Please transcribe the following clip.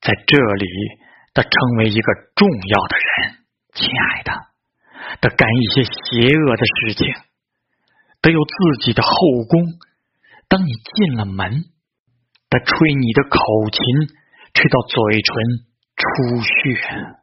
在这里他成为一个重要的人亲爱的他干一些邪恶的事情得有自己的后宫。当你进了门他吹你的口琴吹到嘴唇出血。